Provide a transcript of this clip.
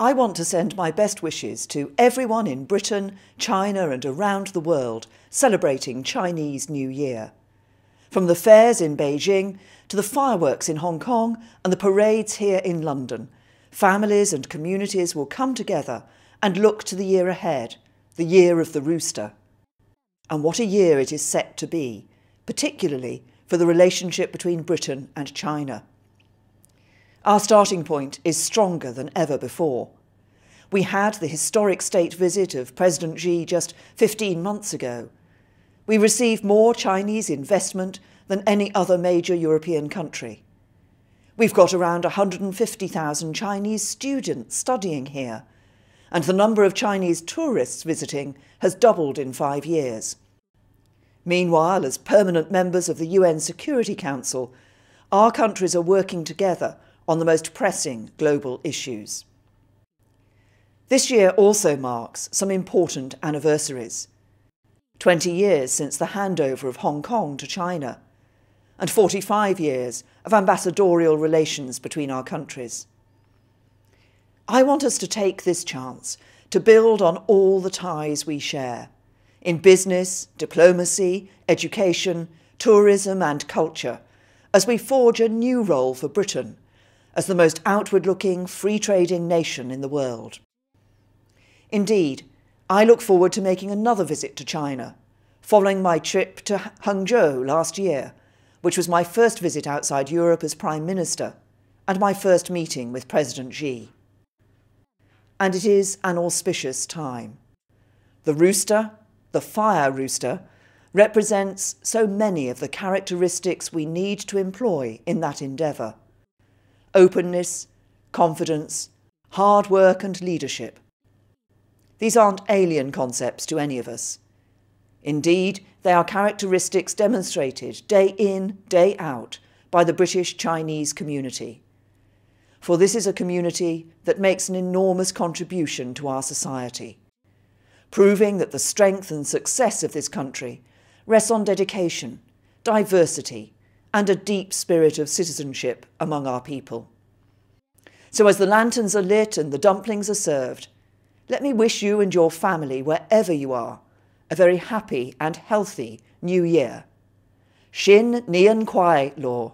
I want to send my best wishes to everyone in Britain, China, and around the world celebrating Chinese New Year. From the fairs in Beijing to the fireworks in Hong Kong and the parades here in London, families and communities will come together and look to the year ahead, the year of the rooster. And what a year it is set to be, particularly for the relationship between Britain and China. Our starting point is stronger than ever before. We had the historic state visit of President Xi just 15 months ago. We received more Chinese investment than any other major European country. We've got around 150,000 Chinese students studying here, and the number of Chinese tourists visiting has doubled in five years. Meanwhile, as permanent members of the UN Security Council, our countries are working together on the most pressing global issues. This year also marks some important anniversaries. 20 years since the handover of Hong Kong to China, and 45 years of ambassadorial relations between our countries. I want us to take this chance to build on all the ties we share in business, diplomacy, education, tourism, and culture as we forge a new role for Britain as the most outward looking, free trading nation in the world. Indeed, I look forward to making another visit to China, following my trip to Hangzhou last year, which was my first visit outside Europe as Prime Minister and my first meeting with President Xi and it is an auspicious time. The rooster, the fire rooster, represents so many of the characteristics we need to employ in that endeavour openness, confidence, hard work, and leadership. These aren't alien concepts to any of us. Indeed, they are characteristics demonstrated day in, day out by the British Chinese community for this is a community that makes an enormous contribution to our society, proving that the strength and success of this country rests on dedication, diversity, and a deep spirit of citizenship among our people. So, as the lanterns are lit and the dumplings are served, let me wish you and your family, wherever you are, a very happy and healthy New Year. Xin Nian Kuai Le.